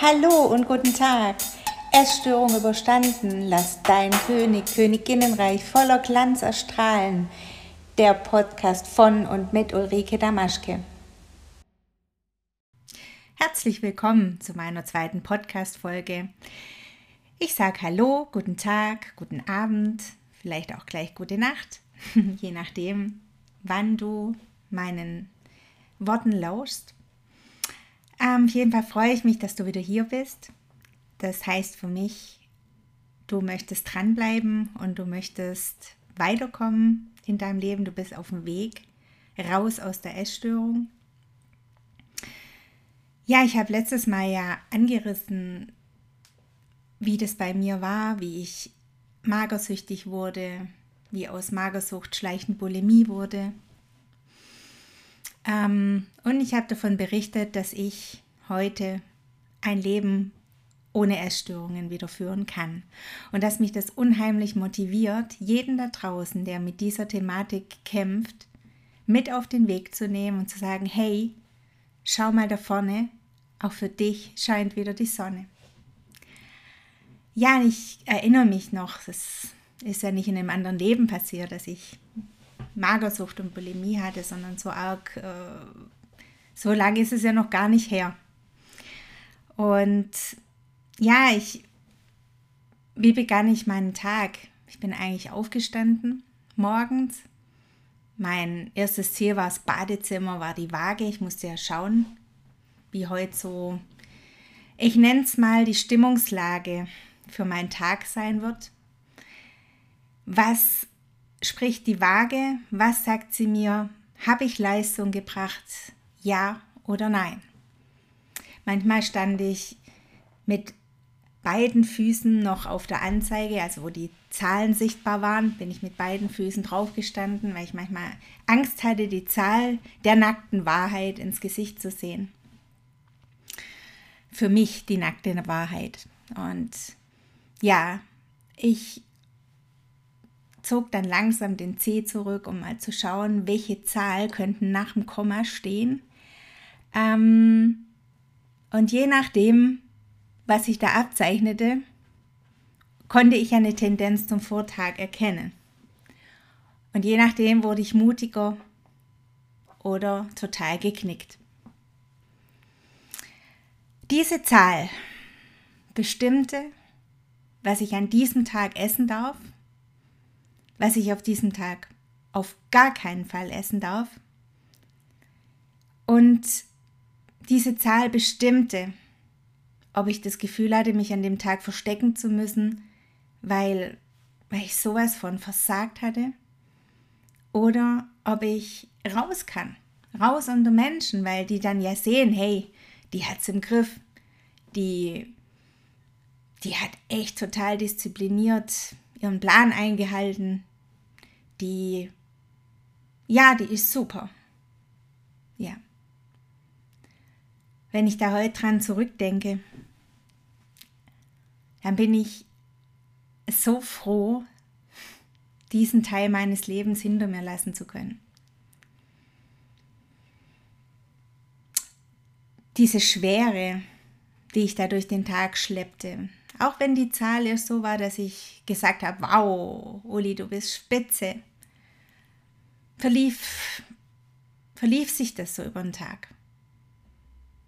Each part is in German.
Hallo und guten Tag. Essstörung überstanden, lass dein König, Königinnenreich voller Glanz erstrahlen. Der Podcast von und mit Ulrike Damaschke. Herzlich willkommen zu meiner zweiten Podcast-Folge. Ich sage Hallo, guten Tag, guten Abend, vielleicht auch gleich gute Nacht, je nachdem, wann du meinen Worten lauschst. Ähm, auf jeden Fall freue ich mich, dass du wieder hier bist. Das heißt für mich, du möchtest dranbleiben und du möchtest weiterkommen in deinem Leben. Du bist auf dem Weg raus aus der Essstörung. Ja, ich habe letztes Mal ja angerissen, wie das bei mir war, wie ich magersüchtig wurde, wie aus Magersucht schleichend Bulimie wurde. Ähm, und ich habe davon berichtet, dass ich heute ein Leben ohne Essstörungen wieder führen kann. Und dass mich das unheimlich motiviert, jeden da draußen, der mit dieser Thematik kämpft, mit auf den Weg zu nehmen und zu sagen, hey, schau mal da vorne, auch für dich scheint wieder die Sonne. Ja, ich erinnere mich noch, das ist ja nicht in einem anderen Leben passiert, dass ich Magersucht und Bulimie hatte, sondern so arg, äh, so lange ist es ja noch gar nicht her. Und ja, ich, wie begann ich meinen Tag? Ich bin eigentlich aufgestanden morgens. Mein erstes Ziel war das Badezimmer, war die Waage. Ich musste ja schauen, wie heute so, ich nenne es mal die Stimmungslage für meinen Tag sein wird. Was spricht die Waage? Was sagt sie mir? Habe ich Leistung gebracht? Ja oder nein? Manchmal stand ich mit beiden Füßen noch auf der Anzeige, also wo die Zahlen sichtbar waren, bin ich mit beiden Füßen draufgestanden, weil ich manchmal Angst hatte, die Zahl der nackten Wahrheit ins Gesicht zu sehen. Für mich die nackte Wahrheit. Und ja, ich zog dann langsam den C zurück, um mal zu schauen, welche Zahl könnten nach dem Komma stehen. Ähm, und je nachdem, was sich da abzeichnete, konnte ich eine Tendenz zum Vortag erkennen. Und je nachdem wurde ich mutiger oder total geknickt. Diese Zahl bestimmte, was ich an diesem Tag essen darf was ich auf diesem Tag auf gar keinen Fall essen darf. Und diese Zahl bestimmte, ob ich das Gefühl hatte, mich an dem Tag verstecken zu müssen, weil, weil ich sowas von versagt hatte, oder ob ich raus kann, raus unter Menschen, weil die dann ja sehen, hey, die hat's im Griff, die, die hat echt total diszipliniert ihren Plan eingehalten, die, ja, die ist super. Ja. Wenn ich da heute dran zurückdenke, dann bin ich so froh, diesen Teil meines Lebens hinter mir lassen zu können. Diese Schwere, die ich da durch den Tag schleppte, auch wenn die Zahl erst so war, dass ich gesagt habe, wow, Uli, du bist spitze, verlief, verlief sich das so über den Tag.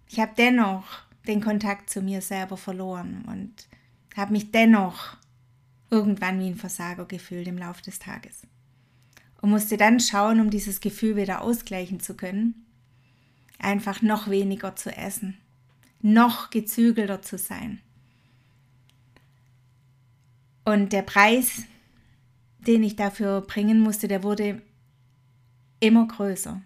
Ich habe dennoch den Kontakt zu mir selber verloren und habe mich dennoch irgendwann wie ein Versager gefühlt im Laufe des Tages. Und musste dann schauen, um dieses Gefühl wieder ausgleichen zu können, einfach noch weniger zu essen, noch gezügelter zu sein. Und der Preis, den ich dafür bringen musste, der wurde immer größer.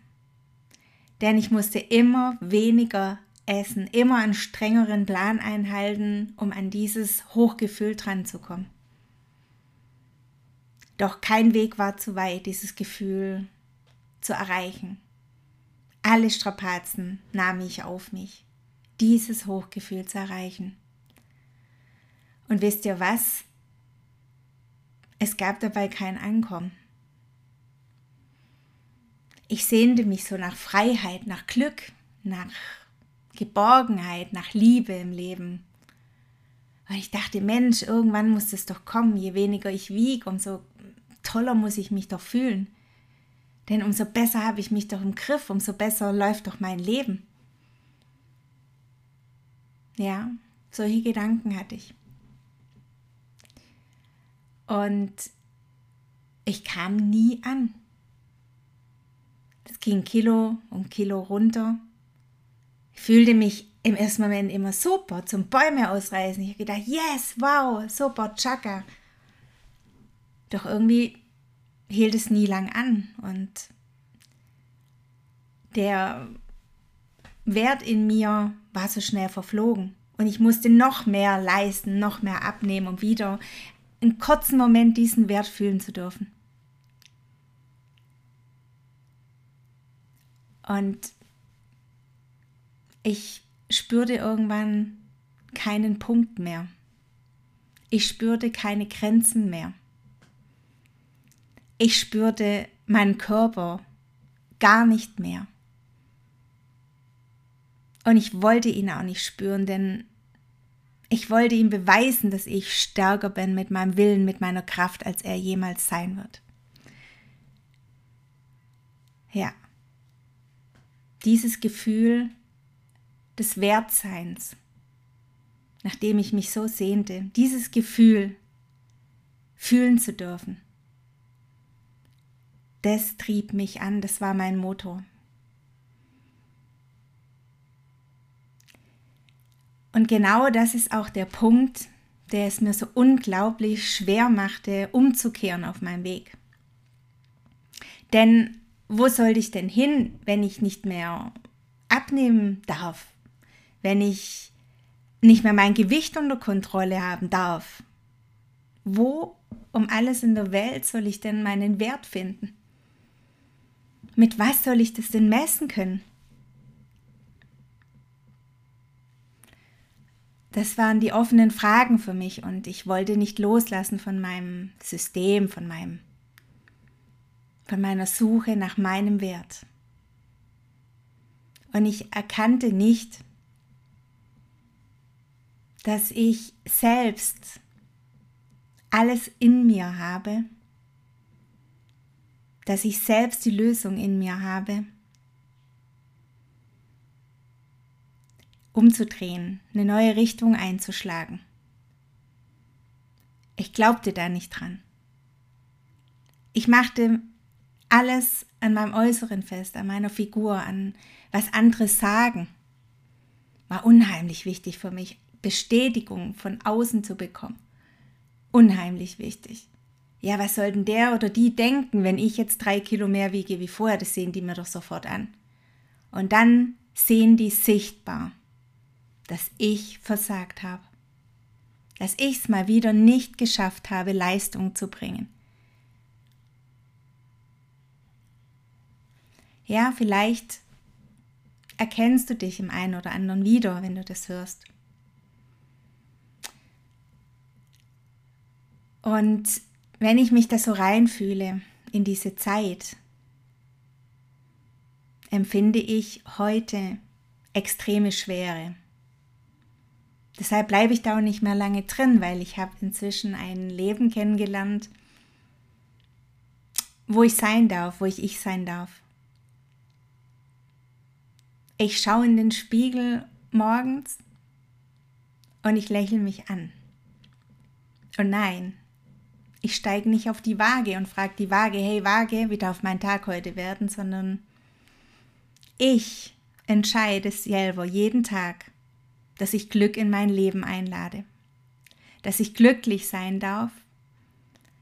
Denn ich musste immer weniger essen, immer einen strengeren Plan einhalten, um an dieses Hochgefühl dran zu kommen. Doch kein Weg war zu weit, dieses Gefühl zu erreichen. Alle Strapazen nahm ich auf mich, dieses Hochgefühl zu erreichen. Und wisst ihr was? Es gab dabei kein Ankommen. Ich sehnte mich so nach Freiheit, nach Glück, nach Geborgenheit, nach Liebe im Leben. Weil ich dachte, Mensch, irgendwann muss es doch kommen. Je weniger ich wiege, umso toller muss ich mich doch fühlen. Denn umso besser habe ich mich doch im Griff, umso besser läuft doch mein Leben. Ja, solche Gedanken hatte ich. Und ich kam nie an. Es ging Kilo um Kilo runter. Ich fühlte mich im ersten Moment immer super zum Bäume ausreißen. Ich habe gedacht, yes, wow, super, Chaka. Doch irgendwie hielt es nie lang an und der Wert in mir war so schnell verflogen und ich musste noch mehr leisten, noch mehr abnehmen, um wieder einen kurzen Moment diesen Wert fühlen zu dürfen. Und ich spürte irgendwann keinen Punkt mehr. Ich spürte keine Grenzen mehr. Ich spürte meinen Körper gar nicht mehr. Und ich wollte ihn auch nicht spüren, denn ich wollte ihm beweisen, dass ich stärker bin mit meinem Willen, mit meiner Kraft, als er jemals sein wird. Ja, dieses Gefühl des Wertseins, nachdem ich mich so sehnte, dieses Gefühl fühlen zu dürfen, das trieb mich an, das war mein Motor. Und genau das ist auch der Punkt, der es mir so unglaublich schwer machte, umzukehren auf meinem Weg. Denn wo soll ich denn hin, wenn ich nicht mehr abnehmen darf? Wenn ich nicht mehr mein Gewicht unter Kontrolle haben darf? Wo um alles in der Welt soll ich denn meinen Wert finden? Mit was soll ich das denn messen können? Das waren die offenen Fragen für mich und ich wollte nicht loslassen von meinem System, von meinem von meiner Suche nach meinem Wert. Und ich erkannte nicht, dass ich selbst alles in mir habe, dass ich selbst die Lösung in mir habe umzudrehen, eine neue Richtung einzuschlagen. Ich glaubte da nicht dran. Ich machte alles an meinem Äußeren fest, an meiner Figur, an was andere sagen. War unheimlich wichtig für mich, Bestätigung von außen zu bekommen. Unheimlich wichtig. Ja, was soll denn der oder die denken, wenn ich jetzt drei Kilo mehr wiege wie vorher? Das sehen die mir doch sofort an. Und dann sehen die sichtbar, dass ich versagt habe. Dass ich es mal wieder nicht geschafft habe, Leistung zu bringen. Ja, vielleicht erkennst du dich im einen oder anderen wieder, wenn du das hörst. Und wenn ich mich da so reinfühle in diese Zeit, empfinde ich heute extreme Schwere. Deshalb bleibe ich da auch nicht mehr lange drin, weil ich habe inzwischen ein Leben kennengelernt, wo ich sein darf, wo ich ich sein darf. Ich schaue in den Spiegel morgens und ich lächle mich an. Und nein, ich steige nicht auf die Waage und frage die Waage, hey Waage, wie darf mein Tag heute werden, sondern ich entscheide selber jeden Tag, dass ich Glück in mein Leben einlade, dass ich glücklich sein darf,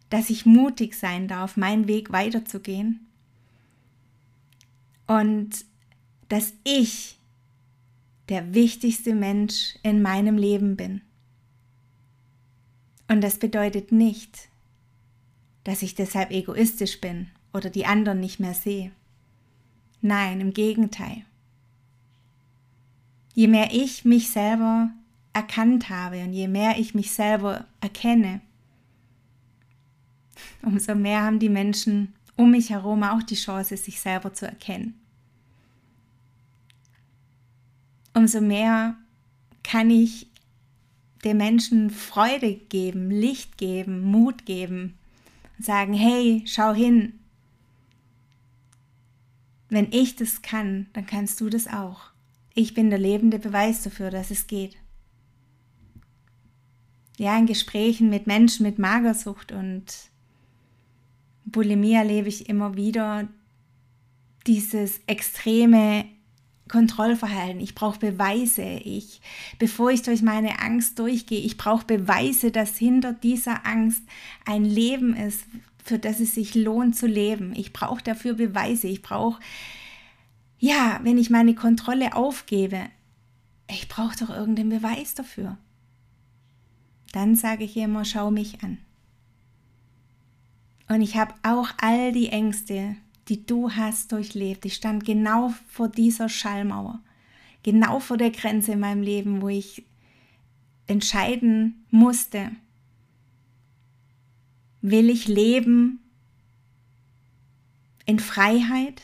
dass ich mutig sein darf, meinen Weg weiterzugehen. Und dass ich der wichtigste Mensch in meinem Leben bin. Und das bedeutet nicht, dass ich deshalb egoistisch bin oder die anderen nicht mehr sehe. Nein, im Gegenteil. Je mehr ich mich selber erkannt habe und je mehr ich mich selber erkenne, umso mehr haben die Menschen um mich herum auch die Chance, sich selber zu erkennen. Umso mehr kann ich den Menschen Freude geben, Licht geben, Mut geben und sagen, hey, schau hin. Wenn ich das kann, dann kannst du das auch. Ich bin der lebende Beweis dafür, dass es geht. Ja, in Gesprächen mit Menschen mit Magersucht und Bulimie erlebe ich immer wieder dieses extreme Kontrollverhalten. Ich brauche Beweise. Ich, bevor ich durch meine Angst durchgehe, ich brauche Beweise, dass hinter dieser Angst ein Leben ist, für das es sich lohnt zu leben. Ich brauche dafür Beweise. Ich brauche, ja, wenn ich meine Kontrolle aufgebe, ich brauche doch irgendeinen Beweis dafür. Dann sage ich immer, schau mich an. Und ich habe auch all die Ängste, die du hast, durchlebt. Ich stand genau vor dieser Schallmauer, genau vor der Grenze in meinem Leben, wo ich entscheiden musste, will ich leben in Freiheit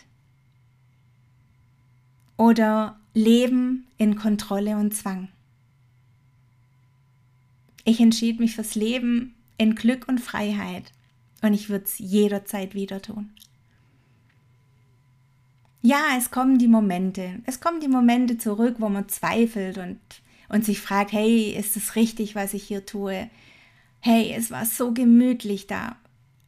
oder leben in Kontrolle und Zwang. Ich entschied mich fürs Leben in Glück und Freiheit und ich würde es jederzeit wieder tun. Ja, es kommen die Momente. Es kommen die Momente zurück, wo man zweifelt und, und sich fragt, hey, ist es richtig, was ich hier tue? Hey, es war so gemütlich da.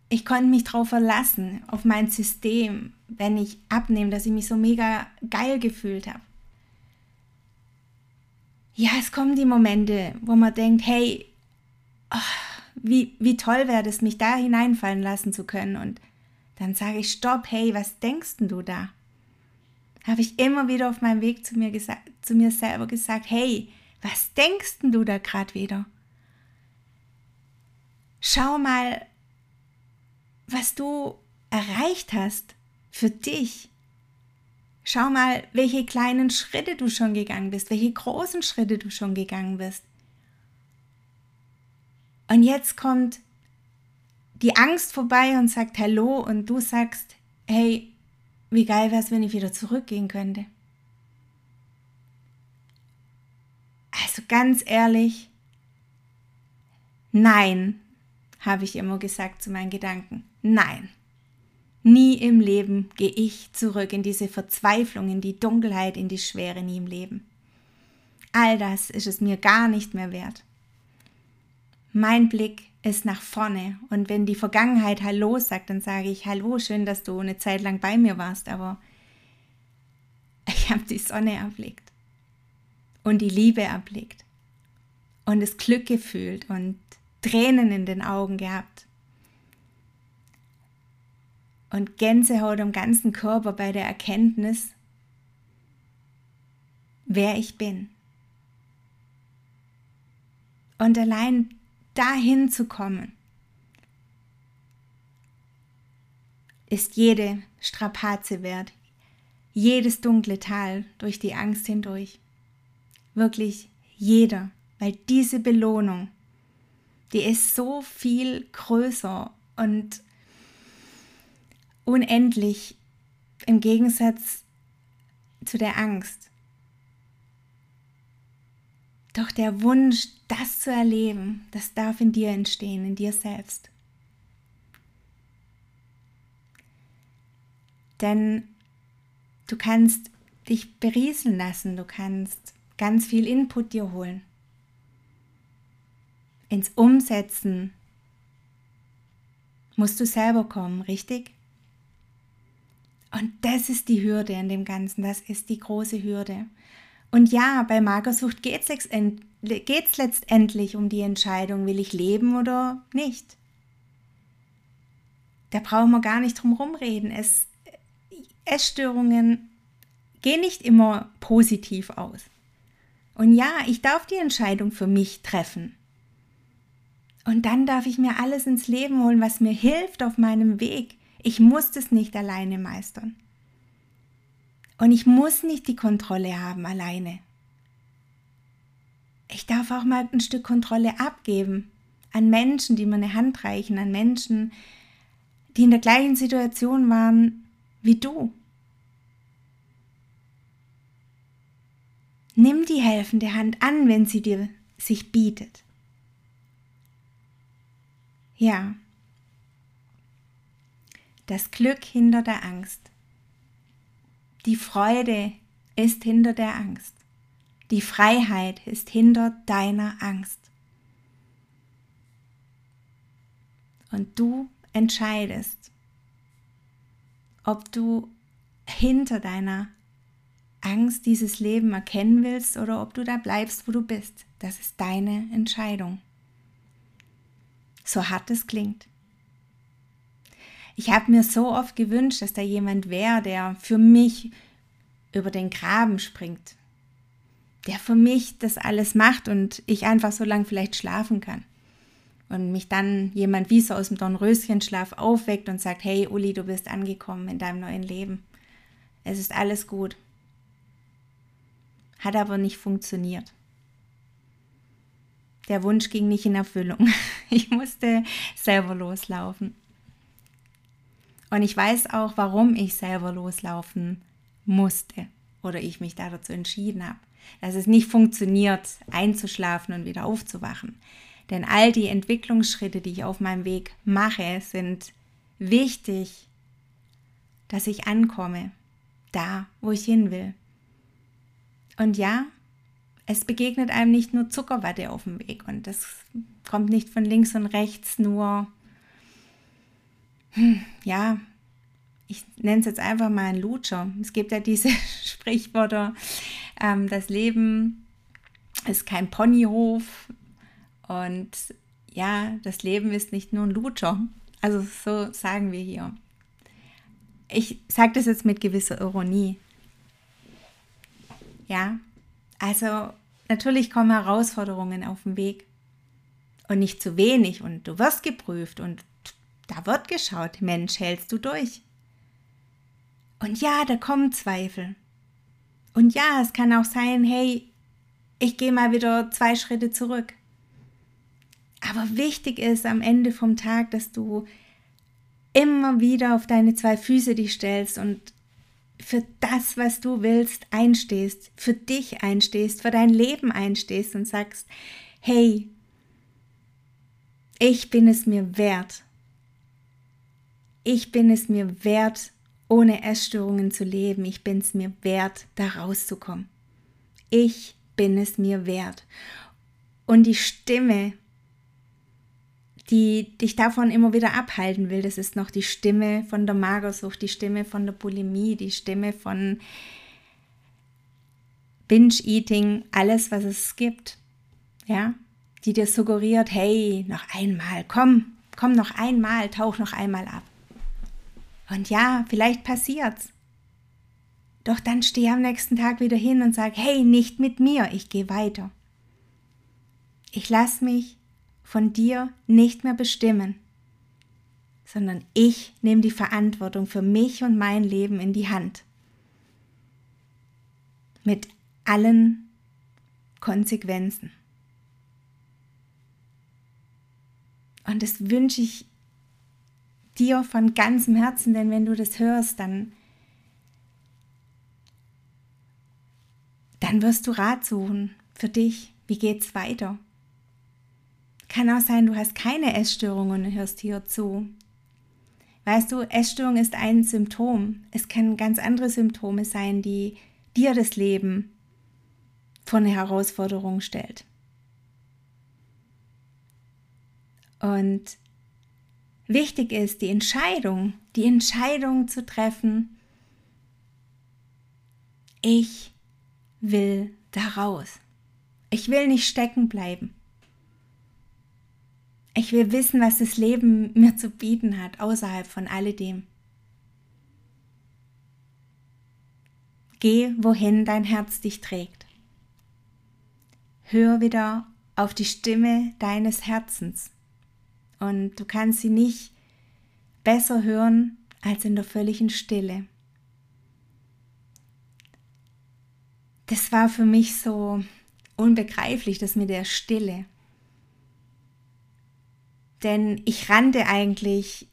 Ich konnte mich darauf verlassen, auf mein System, wenn ich abnehme, dass ich mich so mega geil gefühlt habe. Ja, es kommen die Momente, wo man denkt, hey, oh, wie, wie toll wäre es, mich da hineinfallen lassen zu können. Und dann sage ich, stopp, hey, was denkst du da? Habe ich immer wieder auf meinem Weg zu mir, zu mir selber gesagt, hey, was denkst du da gerade wieder? Schau mal, was du erreicht hast für dich. Schau mal, welche kleinen Schritte du schon gegangen bist, welche großen Schritte du schon gegangen bist. Und jetzt kommt die Angst vorbei und sagt Hallo und du sagst, hey, wie geil wäre es, wenn ich wieder zurückgehen könnte. Also ganz ehrlich, nein, habe ich immer gesagt zu meinen Gedanken. Nein. Nie im Leben gehe ich zurück in diese Verzweiflung, in die Dunkelheit, in die Schwere nie im Leben. All das ist es mir gar nicht mehr wert. Mein Blick ist nach vorne und wenn die Vergangenheit Hallo sagt, dann sage ich Hallo, schön, dass du eine Zeit lang bei mir warst, aber ich habe die Sonne erblickt und die Liebe erblickt und das Glück gefühlt und Tränen in den Augen gehabt und Gänsehaut am ganzen Körper bei der Erkenntnis, wer ich bin. Und allein dahin zu kommen, ist jede Strapaze wert, jedes dunkle Tal durch die Angst hindurch. Wirklich jeder, weil diese Belohnung, die ist so viel größer und unendlich im Gegensatz zu der Angst. Doch der Wunsch, das zu erleben, das darf in dir entstehen, in dir selbst. Denn du kannst dich berieseln lassen, du kannst ganz viel Input dir holen. Ins Umsetzen musst du selber kommen, richtig? Und das ist die Hürde in dem Ganzen, das ist die große Hürde. Und ja, bei Magersucht geht es letztendlich um die Entscheidung, will ich leben oder nicht. Da brauchen wir gar nicht drum rumreden. Es, Essstörungen gehen nicht immer positiv aus. Und ja, ich darf die Entscheidung für mich treffen. Und dann darf ich mir alles ins Leben holen, was mir hilft auf meinem Weg. Ich muss das nicht alleine meistern. Und ich muss nicht die Kontrolle haben alleine. Ich darf auch mal ein Stück Kontrolle abgeben an Menschen, die mir eine Hand reichen, an Menschen, die in der gleichen Situation waren wie du. Nimm die helfende Hand an, wenn sie dir sich bietet. Ja, das Glück hinter der Angst. Die Freude ist hinter der Angst. Die Freiheit ist hinter deiner Angst. Und du entscheidest, ob du hinter deiner Angst dieses Leben erkennen willst oder ob du da bleibst, wo du bist. Das ist deine Entscheidung. So hart es klingt. Ich habe mir so oft gewünscht, dass da jemand wäre, der für mich über den Graben springt, der für mich das alles macht und ich einfach so lange vielleicht schlafen kann. Und mich dann jemand wie so aus dem Dornröschenschlaf aufweckt und sagt, hey Uli, du bist angekommen in deinem neuen Leben. Es ist alles gut. Hat aber nicht funktioniert. Der Wunsch ging nicht in Erfüllung. Ich musste selber loslaufen. Und ich weiß auch, warum ich selber loslaufen musste oder ich mich da dazu entschieden habe. Dass es nicht funktioniert, einzuschlafen und wieder aufzuwachen. Denn all die Entwicklungsschritte, die ich auf meinem Weg mache, sind wichtig, dass ich ankomme, da, wo ich hin will. Und ja, es begegnet einem nicht nur Zuckerwatte auf dem Weg und das kommt nicht von links und rechts nur, hm, ja, ich nenne es jetzt einfach mal ein Lutscher. Es gibt ja diese Sprichwörter, ähm, das Leben ist kein Ponyhof und ja, das Leben ist nicht nur ein Lutscher. Also so sagen wir hier. Ich sage das jetzt mit gewisser Ironie. Ja, also natürlich kommen Herausforderungen auf den Weg und nicht zu wenig und du wirst geprüft und da wird geschaut, Mensch, hältst du durch? Und ja, da kommen Zweifel. Und ja, es kann auch sein, hey, ich gehe mal wieder zwei Schritte zurück. Aber wichtig ist am Ende vom Tag, dass du immer wieder auf deine zwei Füße dich stellst und für das, was du willst, einstehst, für dich einstehst, für dein Leben einstehst und sagst, hey, ich bin es mir wert. Ich bin es mir wert, ohne Essstörungen zu leben. Ich bin es mir wert, da rauszukommen. Ich bin es mir wert. Und die Stimme, die dich davon immer wieder abhalten will. Das ist noch die Stimme von der Magersucht, die Stimme von der Bulimie, die Stimme von Binge-Eating, alles, was es gibt. Ja, die dir suggeriert, hey, noch einmal, komm, komm noch einmal, tauch noch einmal ab. Und ja, vielleicht passiert's. Doch dann steh am nächsten Tag wieder hin und sag, hey, nicht mit mir, ich gehe weiter. Ich lass mich von dir nicht mehr bestimmen, sondern ich nehme die Verantwortung für mich und mein Leben in die Hand. Mit allen Konsequenzen. Und das wünsche ich dir von ganzem Herzen, denn wenn du das hörst, dann, dann wirst du Rat suchen für dich. Wie geht's weiter? Kann auch sein, du hast keine Essstörung und hörst hier zu. Weißt du, Essstörung ist ein Symptom. Es können ganz andere Symptome sein, die dir das Leben vor eine Herausforderung stellt. Und wichtig ist, die Entscheidung, die Entscheidung zu treffen, ich will da raus. Ich will nicht stecken bleiben. Ich will wissen, was das Leben mir zu bieten hat, außerhalb von alledem. Geh, wohin dein Herz dich trägt. Hör wieder auf die Stimme deines Herzens. Und du kannst sie nicht besser hören als in der völligen Stille. das war für mich so unbegreiflich, das mit der Stille. Denn ich rannte eigentlich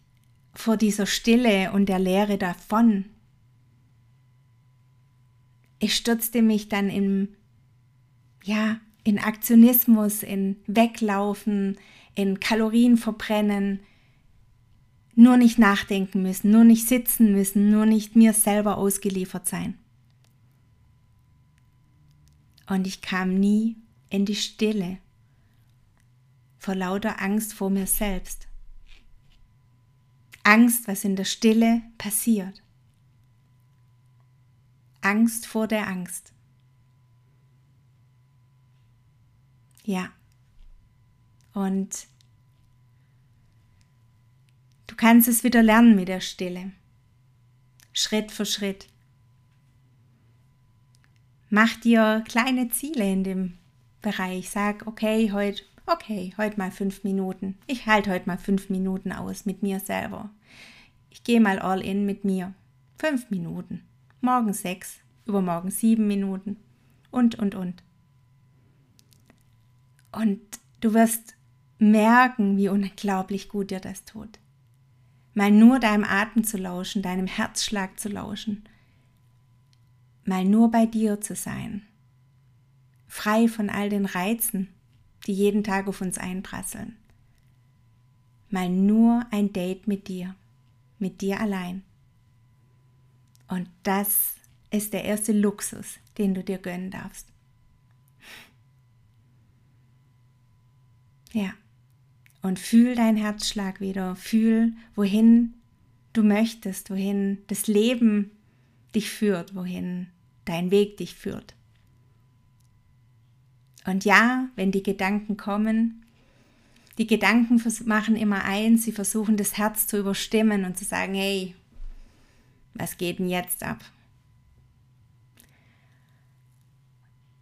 vor dieser Stille und der Leere davon. Ich stürzte mich dann in, ja, in Aktionismus, in Weglaufen, in Kalorien verbrennen, nur nicht nachdenken müssen, nur nicht sitzen müssen, nur nicht mir selber ausgeliefert sein. Und ich kam nie in die Stille vor lauter Angst vor mir selbst. Angst, was in der Stille passiert. Angst vor der Angst. Ja. Und du kannst es wieder lernen mit der Stille. Schritt für Schritt. Mach dir kleine Ziele in dem Bereich. Sag, okay, heute okay, heute mal fünf Minuten. Ich halte heute mal fünf Minuten aus mit mir selber. Ich gehe mal all in mit mir. Fünf Minuten. Morgen sechs, übermorgen sieben Minuten. Und, und, und. Und du wirst merken, wie unglaublich gut dir das tut. Mal nur deinem Atem zu lauschen, deinem Herzschlag zu lauschen. Mal nur bei dir zu sein. Frei von all den Reizen, die jeden Tag auf uns einprasseln. Mal nur ein Date mit dir, mit dir allein. Und das ist der erste Luxus, den du dir gönnen darfst. Ja. Und fühl deinen Herzschlag wieder, fühl, wohin du möchtest, wohin das Leben dich führt, wohin dein Weg dich führt. Und ja, wenn die Gedanken kommen, die Gedanken machen immer eins, sie versuchen das Herz zu überstimmen und zu sagen, hey, was geht denn jetzt ab?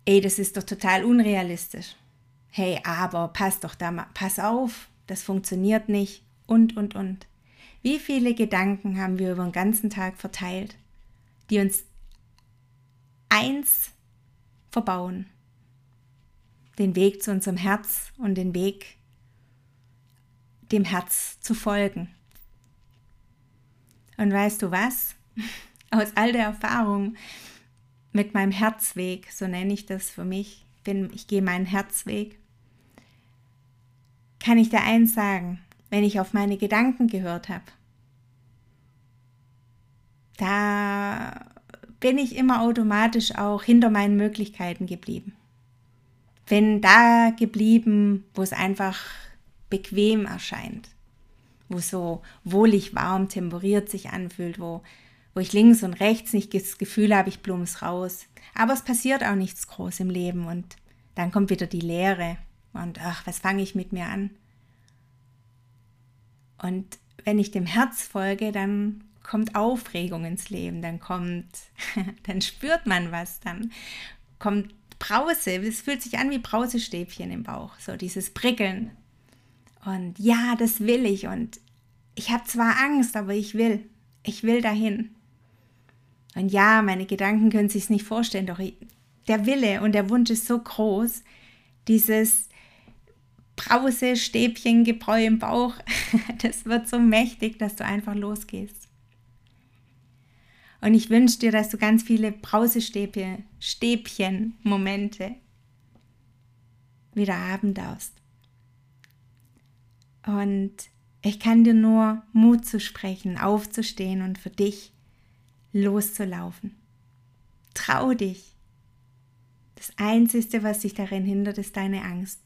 Ey, das ist doch total unrealistisch. Hey, aber pass doch da mal, pass auf, das funktioniert nicht und und und. Wie viele Gedanken haben wir über den ganzen Tag verteilt, die uns eins verbauen? den Weg zu unserem Herz und den Weg dem Herz zu folgen. Und weißt du was? Aus all der Erfahrung mit meinem Herzweg, so nenne ich das für mich, bin, ich gehe meinen Herzweg, kann ich dir eins sagen, wenn ich auf meine Gedanken gehört habe, da bin ich immer automatisch auch hinter meinen Möglichkeiten geblieben. Bin da geblieben, wo es einfach bequem erscheint, wo so wohlig warm temperiert sich anfühlt, wo, wo ich links und rechts nicht das Gefühl habe, ich blums raus. Aber es passiert auch nichts groß im Leben und dann kommt wieder die Leere und ach, was fange ich mit mir an? Und wenn ich dem Herz folge, dann kommt Aufregung ins Leben, dann kommt, dann spürt man was, dann kommt Brause, es fühlt sich an wie Brausestäbchen im Bauch, so dieses Prickeln. Und ja, das will ich und ich habe zwar Angst, aber ich will, ich will dahin. Und ja, meine Gedanken können sich nicht vorstellen, doch der Wille und der Wunsch ist so groß, dieses Brause, Stäbchen, Gebräu im Bauch, das wird so mächtig, dass du einfach losgehst. Und ich wünsche dir, dass du ganz viele Brausestäbchen, Stäbchen, Momente wieder haben darfst. Und ich kann dir nur Mut zu sprechen, aufzustehen und für dich loszulaufen. Trau dich. Das Einzige, was dich darin hindert, ist deine Angst.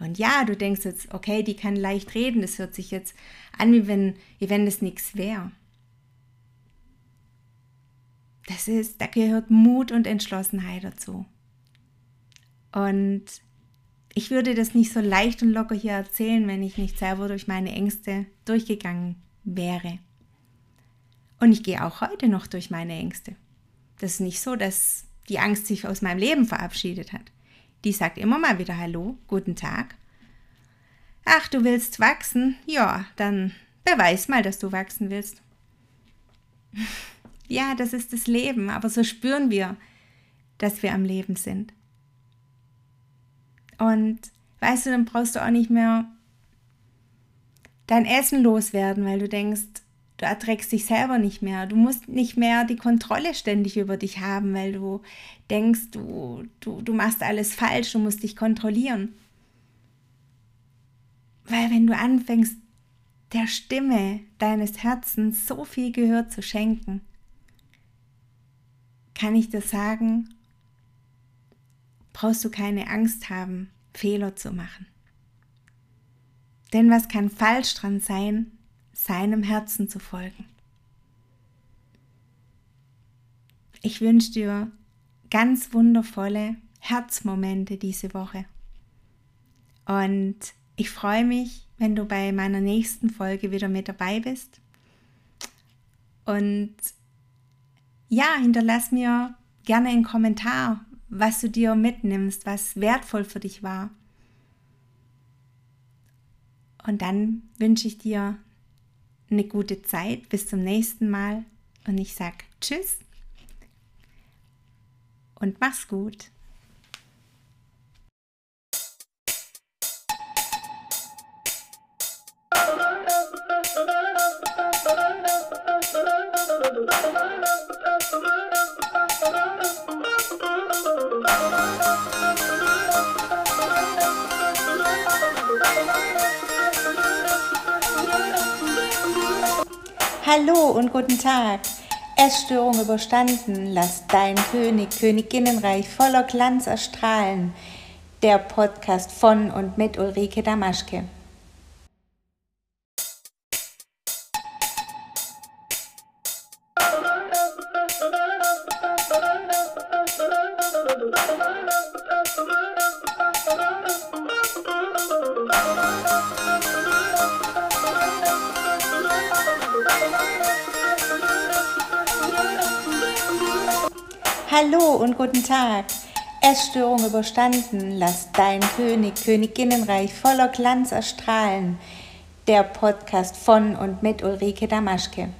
Und ja, du denkst jetzt, okay, die kann leicht reden, das hört sich jetzt an, wie wenn, wie wenn das nichts wäre. Das ist, da gehört Mut und Entschlossenheit dazu. Und ich würde das nicht so leicht und locker hier erzählen, wenn ich nicht selber durch meine Ängste durchgegangen wäre. Und ich gehe auch heute noch durch meine Ängste. Das ist nicht so, dass die Angst sich aus meinem Leben verabschiedet hat. Die sagt immer mal wieder Hallo, guten Tag. Ach, du willst wachsen? Ja, dann beweis mal, dass du wachsen willst. Ja, das ist das Leben, aber so spüren wir dass wir am Leben sind. Und weißt du, dann brauchst du auch nicht mehr dein Essen loswerden, weil du denkst, du erträgst dich selber nicht mehr. Du musst nicht mehr die Kontrolle ständig über dich haben, weil du denkst, du, du, du machst alles falsch, du musst dich kontrollieren. Weil wenn du anfängst, der Stimme deines Herzens so viel Gehör zu schenken, kann ich dir sagen, brauchst du keine Angst haben, Fehler zu machen. Denn was kann falsch dran sein, seinem Herzen zu folgen? Ich wünsche dir ganz wundervolle Herzmomente diese Woche. Und ich freue mich, wenn du bei meiner nächsten Folge wieder mit dabei bist. Und ja, hinterlass mir gerne einen Kommentar, was du dir mitnimmst, was wertvoll für dich war. Und dann wünsche ich dir eine gute Zeit. Bis zum nächsten Mal. Und ich sage Tschüss und mach's gut. Hallo und guten Tag. Essstörung überstanden, lass dein König, Königinnenreich voller Glanz erstrahlen. Der Podcast von und mit Ulrike Damaschke. Hallo und guten Tag. Essstörung überstanden, lass dein König, Königinnenreich voller Glanz erstrahlen. Der Podcast von und mit Ulrike Damaschke.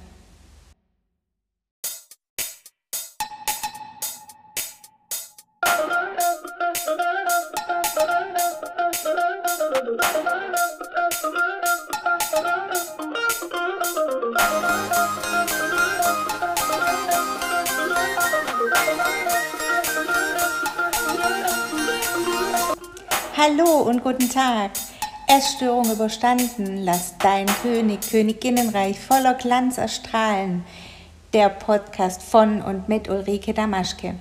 Guten Tag. Essstörung überstanden, lass dein König, Königinnenreich voller Glanz erstrahlen. Der Podcast von und mit Ulrike Damaschke.